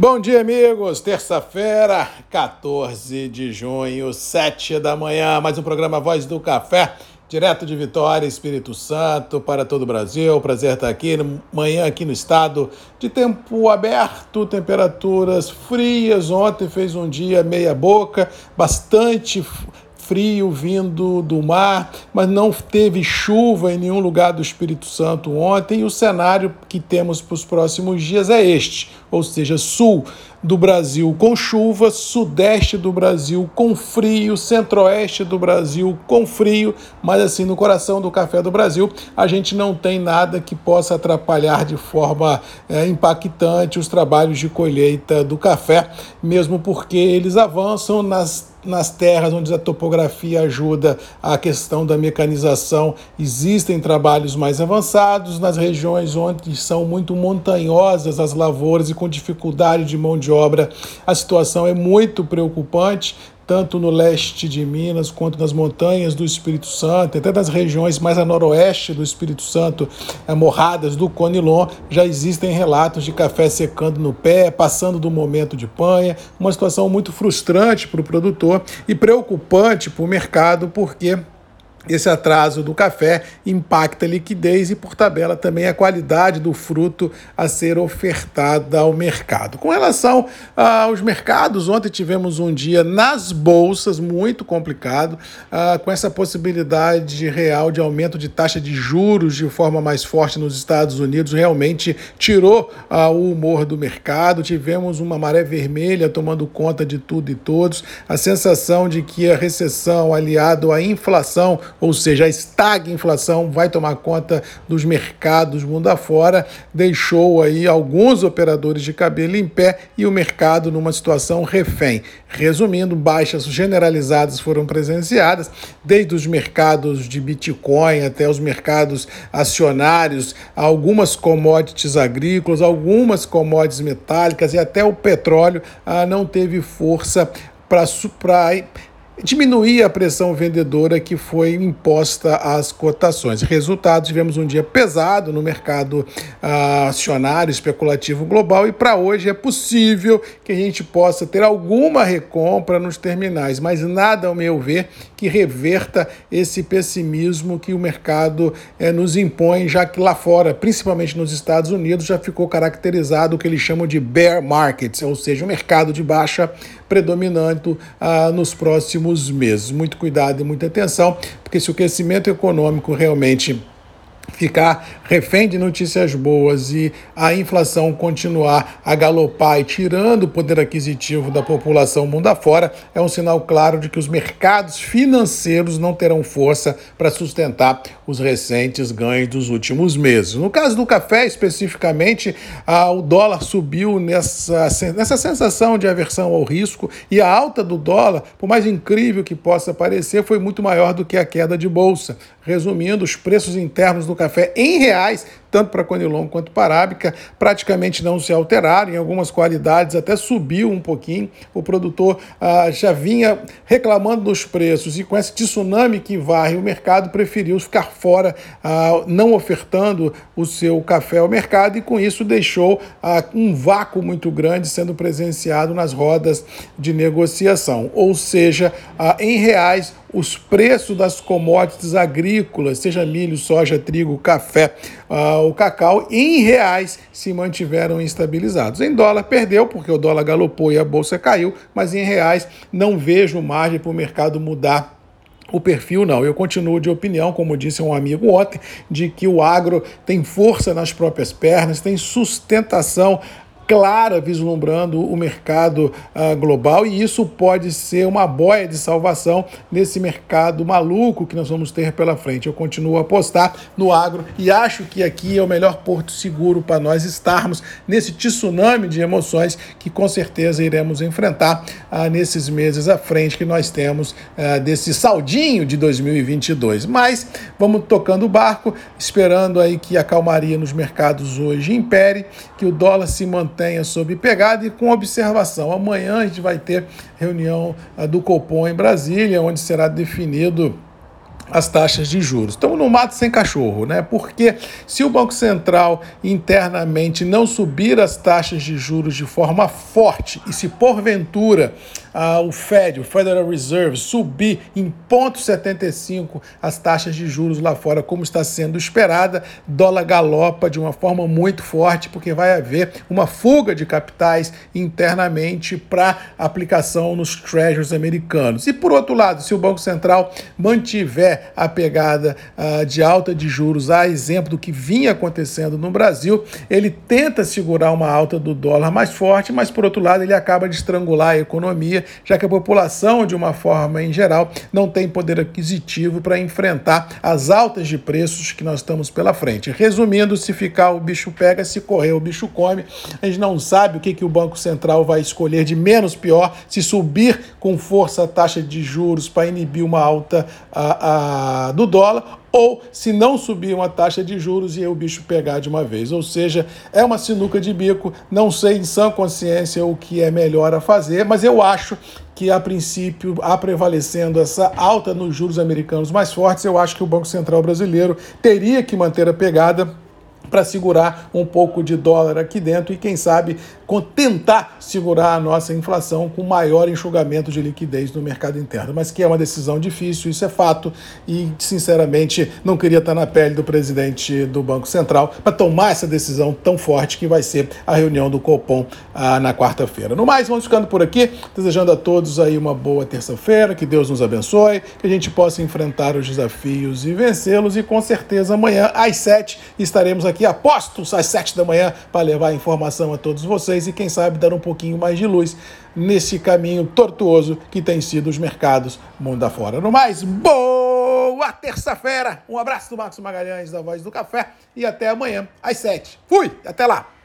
Bom dia, amigos. Terça-feira, 14 de junho, 7 da manhã. Mais um programa Voz do Café, direto de Vitória, Espírito Santo, para todo o Brasil. Prazer estar aqui. Manhã aqui no estado de tempo aberto, temperaturas frias. Ontem fez um dia meia boca, bastante frio vindo do mar, mas não teve chuva em nenhum lugar do Espírito Santo ontem. E o cenário que temos para os próximos dias é este, ou seja, sul do Brasil com chuva, sudeste do Brasil com frio, centro-oeste do Brasil com frio, mas assim no coração do café do Brasil a gente não tem nada que possa atrapalhar de forma é, impactante os trabalhos de colheita do café, mesmo porque eles avançam nas nas terras onde a topografia ajuda a questão da mecanização, existem trabalhos mais avançados. Nas regiões onde são muito montanhosas as lavouras e com dificuldade de mão de obra, a situação é muito preocupante tanto no leste de Minas quanto nas montanhas do Espírito Santo, até nas regiões mais a noroeste do Espírito Santo, morradas do Conilon, já existem relatos de café secando no pé, passando do momento de panha, uma situação muito frustrante para o produtor e preocupante para o mercado, porque esse atraso do café impacta a liquidez e, por tabela, também a qualidade do fruto a ser ofertada ao mercado. Com relação aos mercados, ontem tivemos um dia nas bolsas muito complicado, ah, com essa possibilidade real de aumento de taxa de juros de forma mais forte nos Estados Unidos, realmente tirou ah, o humor do mercado. Tivemos uma maré vermelha tomando conta de tudo e todos, a sensação de que a recessão aliado à inflação ou seja, a estagna inflação vai tomar conta dos mercados mundo afora, deixou aí alguns operadores de cabelo em pé e o mercado numa situação refém. Resumindo, baixas generalizadas foram presenciadas, desde os mercados de Bitcoin até os mercados acionários, algumas commodities agrícolas, algumas commodities metálicas e até o petróleo ah, não teve força para diminuir a pressão vendedora que foi imposta às cotações. Resultado, tivemos um dia pesado no mercado uh, acionário especulativo global e para hoje é possível que a gente possa ter alguma recompra nos terminais, mas nada, ao meu ver, que reverta esse pessimismo que o mercado eh, nos impõe, já que lá fora, principalmente nos Estados Unidos, já ficou caracterizado o que eles chamam de bear markets, ou seja, um mercado de baixa predominante ah, nos próximos meses. Muito cuidado e muita atenção, porque se o crescimento econômico realmente ficar refém de notícias boas e a inflação continuar a galopar e tirando o poder aquisitivo da população mundo afora, é um sinal claro de que os mercados financeiros não terão força para sustentar os recentes ganhos dos últimos meses. No caso do café, especificamente, ah, o dólar subiu nessa, nessa sensação de aversão ao risco e a alta do dólar, por mais incrível que possa parecer, foi muito maior do que a queda de bolsa. Resumindo, os preços internos do café em reais tanto para Conilon quanto para Arábica, praticamente não se alteraram, em algumas qualidades até subiu um pouquinho. O produtor ah, já vinha reclamando dos preços e com esse tsunami que varre o mercado, preferiu ficar fora, ah, não ofertando o seu café ao mercado e com isso deixou ah, um vácuo muito grande sendo presenciado nas rodas de negociação. Ou seja, ah, em reais, os preços das commodities agrícolas, seja milho, soja, trigo, café, ah, o cacau em reais se mantiveram estabilizados. Em dólar perdeu, porque o dólar galopou e a bolsa caiu, mas em reais não vejo margem para o mercado mudar o perfil não. Eu continuo de opinião, como disse um amigo ontem, de que o agro tem força nas próprias pernas, tem sustentação clara vislumbrando o mercado uh, global e isso pode ser uma boia de salvação nesse mercado maluco que nós vamos ter pela frente. Eu continuo a apostar no agro e acho que aqui é o melhor porto seguro para nós estarmos nesse tsunami de emoções que com certeza iremos enfrentar uh, nesses meses à frente que nós temos uh, desse saldinho de 2022. Mas vamos tocando o barco, esperando aí que a calmaria nos mercados hoje impere, que o dólar se mantenha mantenha sob pegada e com observação. Amanhã a gente vai ter reunião ah, do Copom em Brasília, onde será definido as taxas de juros. Estamos no mato sem cachorro, né? Porque se o Banco Central internamente não subir as taxas de juros de forma forte e se porventura ah, o Fed, o Federal Reserve, subir em 0,75 as taxas de juros lá fora, como está sendo esperada, dólar galopa de uma forma muito forte, porque vai haver uma fuga de capitais internamente para aplicação nos treasuries americanos. E por outro lado, se o Banco Central mantiver a pegada uh, de alta de juros, a exemplo do que vinha acontecendo no Brasil, ele tenta segurar uma alta do dólar mais forte, mas por outro lado ele acaba de estrangular a economia, já que a população, de uma forma em geral, não tem poder aquisitivo para enfrentar as altas de preços que nós estamos pela frente. Resumindo, se ficar o bicho pega, se correr o bicho come. A gente não sabe o que, que o Banco Central vai escolher de menos pior, se subir com força a taxa de juros para inibir uma alta a, a do dólar ou se não subir uma taxa de juros e o bicho pegar de uma vez. Ou seja, é uma sinuca de bico, não sei em sã consciência o que é melhor a fazer, mas eu acho que a princípio, a prevalecendo essa alta nos juros americanos mais fortes, eu acho que o Banco Central brasileiro teria que manter a pegada para segurar um pouco de dólar aqui dentro e, quem sabe, tentar segurar a nossa inflação com maior enxugamento de liquidez no mercado interno. Mas que é uma decisão difícil, isso é fato, e, sinceramente, não queria estar na pele do presidente do Banco Central para tomar essa decisão tão forte que vai ser a reunião do Copom ah, na quarta-feira. No mais, vamos ficando por aqui, desejando a todos aí uma boa terça-feira, que Deus nos abençoe, que a gente possa enfrentar os desafios e vencê-los, e com certeza amanhã, às sete, estaremos aqui aqui apostos às sete da manhã para levar informação a todos vocês e, quem sabe, dar um pouquinho mais de luz nesse caminho tortuoso que tem sido os mercados mundo afora. No mais, boa terça-feira! Um abraço do Marcos Magalhães, da Voz do Café, e até amanhã às sete. Fui! Até lá!